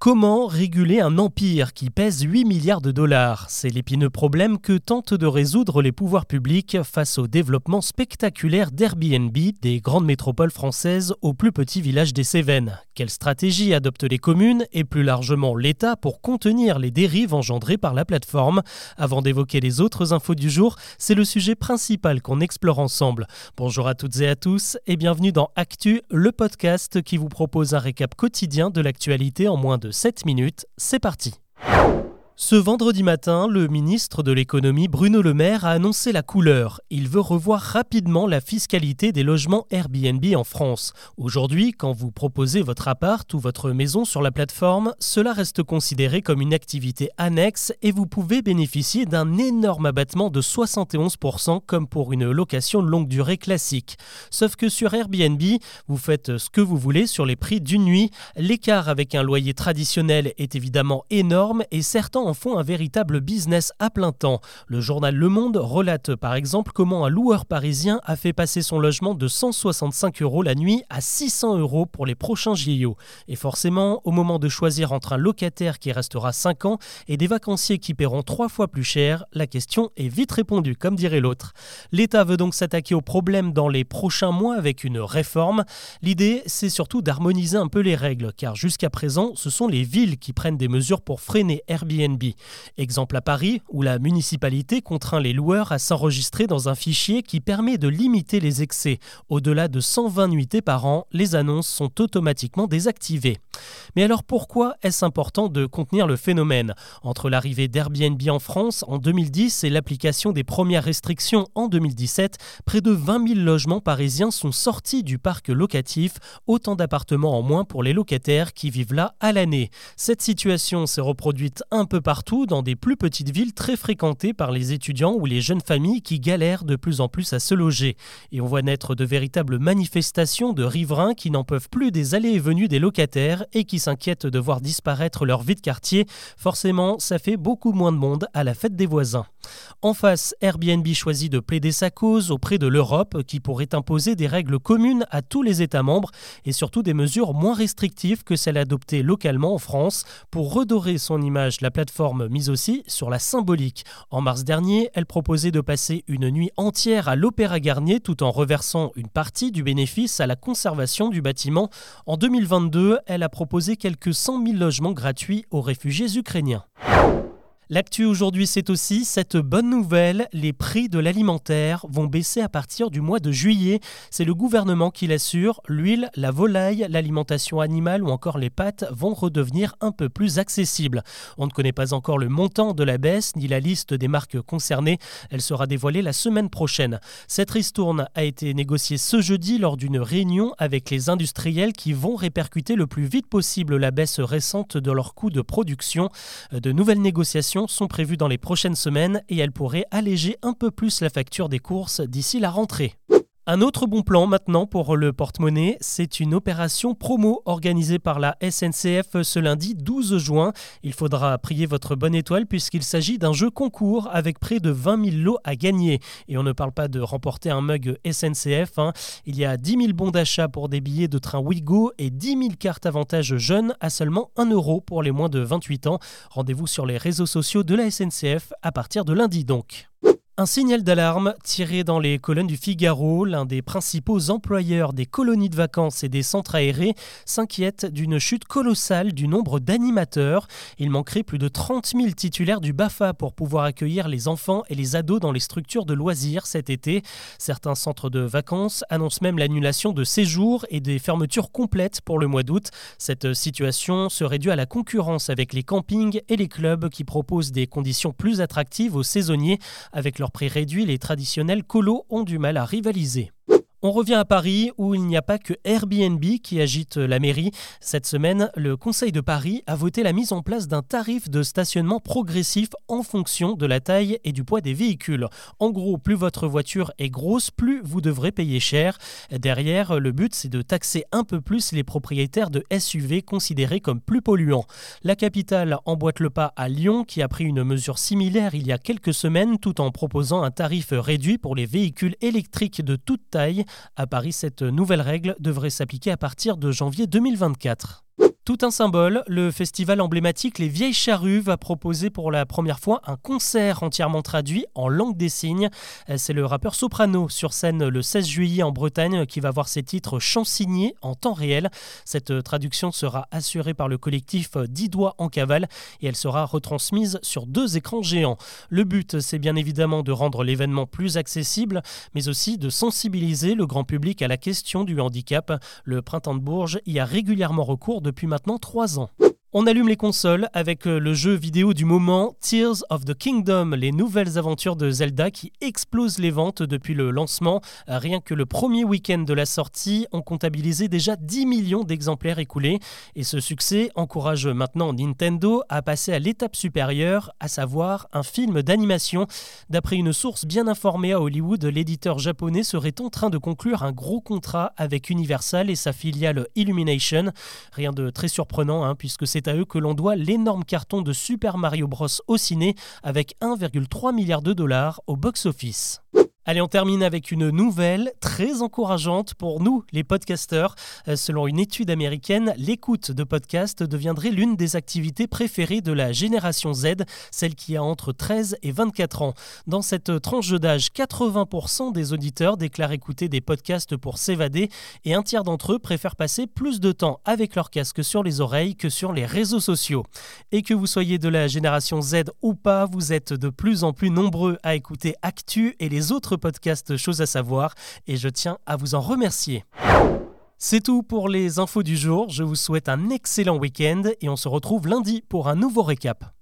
Comment réguler un empire qui pèse 8 milliards de dollars? C'est l'épineux problème que tentent de résoudre les pouvoirs publics face au développement spectaculaire d'Airbnb des grandes métropoles françaises aux plus petits villages des Cévennes. Quelle stratégie adoptent les communes et plus largement l'État pour contenir les dérives engendrées par la plateforme? Avant d'évoquer les autres infos du jour, c'est le sujet principal qu'on explore ensemble. Bonjour à toutes et à tous et bienvenue dans Actu, le podcast qui vous propose un récap quotidien de l'actualité en moins de 7 minutes. C'est parti. Ce vendredi matin, le ministre de l'économie Bruno Le Maire a annoncé la couleur. Il veut revoir rapidement la fiscalité des logements Airbnb en France. Aujourd'hui, quand vous proposez votre appart ou votre maison sur la plateforme, cela reste considéré comme une activité annexe et vous pouvez bénéficier d'un énorme abattement de 71% comme pour une location longue durée classique. Sauf que sur Airbnb, vous faites ce que vous voulez sur les prix d'une nuit. L'écart avec un loyer traditionnel est évidemment énorme et certains en font un véritable business à plein temps. Le journal Le Monde relate par exemple comment un loueur parisien a fait passer son logement de 165 euros la nuit à 600 euros pour les prochains JO. Et forcément, au moment de choisir entre un locataire qui restera 5 ans et des vacanciers qui paieront 3 fois plus cher, la question est vite répondue, comme dirait l'autre. L'État veut donc s'attaquer au problème dans les prochains mois avec une réforme. L'idée, c'est surtout d'harmoniser un peu les règles, car jusqu'à présent, ce sont les villes qui prennent des mesures pour freiner Airbnb Exemple à Paris, où la municipalité contraint les loueurs à s'enregistrer dans un fichier qui permet de limiter les excès. Au-delà de 120 nuitées par an, les annonces sont automatiquement désactivées. Mais alors pourquoi est-ce important de contenir le phénomène? Entre l'arrivée d'Airbnb en France en 2010 et l'application des premières restrictions en 2017, près de 20 000 logements parisiens sont sortis du parc locatif, autant d'appartements en moins pour les locataires qui vivent là à l'année. Cette situation s'est reproduite un peu partout dans des plus petites villes très fréquentées par les étudiants ou les jeunes familles qui galèrent de plus en plus à se loger. Et on voit naître de véritables manifestations de riverains qui n'en peuvent plus des allées et venues des locataires et qui s'inquiètent de voir disparaître leur vie de quartier. Forcément, ça fait beaucoup moins de monde à la fête des voisins. En face, Airbnb choisit de plaider sa cause auprès de l'Europe qui pourrait imposer des règles communes à tous les États membres et surtout des mesures moins restrictives que celles adoptées localement en France pour redorer son image. La plateforme mise aussi sur la symbolique. En mars dernier, elle proposait de passer une nuit entière à l'Opéra Garnier tout en reversant une partie du bénéfice à la conservation du bâtiment. En 2022, elle a proposé quelques 100 000 logements gratuits aux réfugiés ukrainiens. L'actu aujourd'hui, c'est aussi cette bonne nouvelle. Les prix de l'alimentaire vont baisser à partir du mois de juillet. C'est le gouvernement qui l'assure. L'huile, la volaille, l'alimentation animale ou encore les pâtes vont redevenir un peu plus accessibles. On ne connaît pas encore le montant de la baisse ni la liste des marques concernées. Elle sera dévoilée la semaine prochaine. Cette ristourne a été négociée ce jeudi lors d'une réunion avec les industriels qui vont répercuter le plus vite possible la baisse récente de leurs coûts de production. De nouvelles négociations sont prévues dans les prochaines semaines et elles pourraient alléger un peu plus la facture des courses d'ici la rentrée. Un autre bon plan maintenant pour le porte-monnaie, c'est une opération promo organisée par la SNCF ce lundi 12 juin. Il faudra prier votre bonne étoile puisqu'il s'agit d'un jeu concours avec près de 20 000 lots à gagner. Et on ne parle pas de remporter un mug SNCF. Hein. Il y a 10 000 bons d'achat pour des billets de train Wigo et 10 000 cartes avantages jeunes à seulement 1 euro pour les moins de 28 ans. Rendez-vous sur les réseaux sociaux de la SNCF à partir de lundi donc. Un signal d'alarme tiré dans les colonnes du Figaro, l'un des principaux employeurs des colonies de vacances et des centres aérés s'inquiète d'une chute colossale du nombre d'animateurs. Il manquerait plus de 30 000 titulaires du BAFA pour pouvoir accueillir les enfants et les ados dans les structures de loisirs cet été. Certains centres de vacances annoncent même l'annulation de séjours et des fermetures complètes pour le mois d'août. Cette situation serait due à la concurrence avec les campings et les clubs qui proposent des conditions plus attractives aux saisonniers avec leur prix réduit, les traditionnels colos ont du mal à rivaliser. On revient à Paris où il n'y a pas que Airbnb qui agite la mairie. Cette semaine, le Conseil de Paris a voté la mise en place d'un tarif de stationnement progressif en fonction de la taille et du poids des véhicules. En gros, plus votre voiture est grosse, plus vous devrez payer cher. Derrière, le but c'est de taxer un peu plus les propriétaires de SUV considérés comme plus polluants. La capitale emboîte le pas à Lyon qui a pris une mesure similaire il y a quelques semaines tout en proposant un tarif réduit pour les véhicules électriques de toute taille. À Paris, cette nouvelle règle devrait s'appliquer à partir de janvier 2024. Tout un symbole, le festival emblématique Les Vieilles Charrues va proposer pour la première fois un concert entièrement traduit en langue des signes. C'est le rappeur Soprano sur scène le 16 juillet en Bretagne qui va voir ses titres chansignés en temps réel. Cette traduction sera assurée par le collectif Dix Doigts en Cavale et elle sera retransmise sur deux écrans géants. Le but, c'est bien évidemment de rendre l'événement plus accessible, mais aussi de sensibiliser le grand public à la question du handicap. Le Printemps de Bourges y a régulièrement recours depuis maintenant maintenant 3 ans. On allume les consoles avec euh, le jeu vidéo du moment Tears of the Kingdom, les nouvelles aventures de Zelda qui explosent les ventes depuis le lancement. Rien que le premier week-end de la sortie ont comptabilisé déjà 10 millions d'exemplaires écoulés. Et ce succès encourage maintenant Nintendo à passer à l'étape supérieure, à savoir un film d'animation. D'après une source bien informée à Hollywood, l'éditeur japonais serait en train de conclure un gros contrat avec Universal et sa filiale Illumination. Rien de très surprenant hein, puisque c'est à eux que l'on doit l'énorme carton de Super Mario Bros au ciné avec 1,3 milliard de dollars au box-office. Allez, on termine avec une nouvelle très encourageante pour nous, les podcasteurs. Euh, selon une étude américaine, l'écoute de podcasts deviendrait l'une des activités préférées de la génération Z, celle qui a entre 13 et 24 ans. Dans cette tranche d'âge, 80% des auditeurs déclarent écouter des podcasts pour s'évader et un tiers d'entre eux préfèrent passer plus de temps avec leur casque sur les oreilles que sur les réseaux sociaux. Et que vous soyez de la génération Z ou pas, vous êtes de plus en plus nombreux à écouter Actu et les autres podcast Chose à savoir et je tiens à vous en remercier. C'est tout pour les infos du jour, je vous souhaite un excellent week-end et on se retrouve lundi pour un nouveau récap.